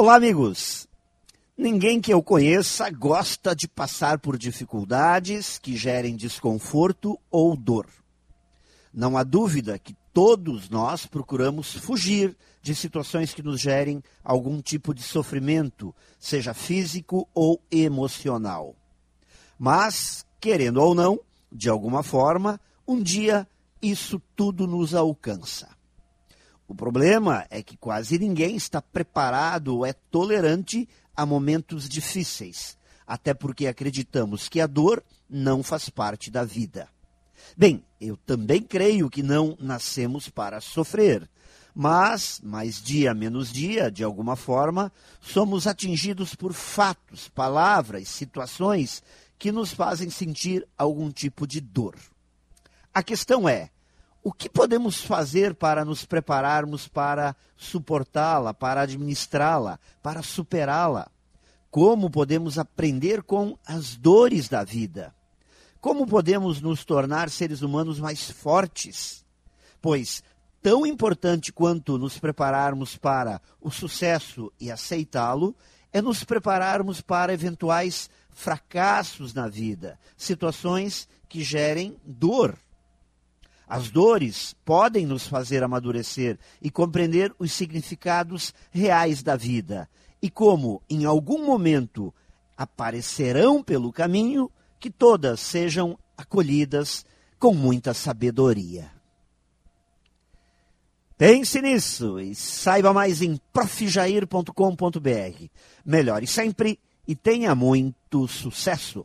Olá, amigos! Ninguém que eu conheça gosta de passar por dificuldades que gerem desconforto ou dor. Não há dúvida que todos nós procuramos fugir de situações que nos gerem algum tipo de sofrimento, seja físico ou emocional. Mas, querendo ou não, de alguma forma, um dia isso tudo nos alcança. O problema é que quase ninguém está preparado ou é tolerante a momentos difíceis, até porque acreditamos que a dor não faz parte da vida. Bem, eu também creio que não nascemos para sofrer, mas, mais dia menos dia, de alguma forma, somos atingidos por fatos, palavras, situações que nos fazem sentir algum tipo de dor. A questão é: o que podemos fazer para nos prepararmos para suportá-la, para administrá-la, para superá-la? Como podemos aprender com as dores da vida? Como podemos nos tornar seres humanos mais fortes? Pois, tão importante quanto nos prepararmos para o sucesso e aceitá-lo, é nos prepararmos para eventuais fracassos na vida, situações que gerem dor as dores podem nos fazer amadurecer e compreender os significados reais da vida e como, em algum momento, aparecerão pelo caminho, que todas sejam acolhidas com muita sabedoria. Pense nisso e saiba mais em profjair.com.br. Melhore sempre e tenha muito sucesso!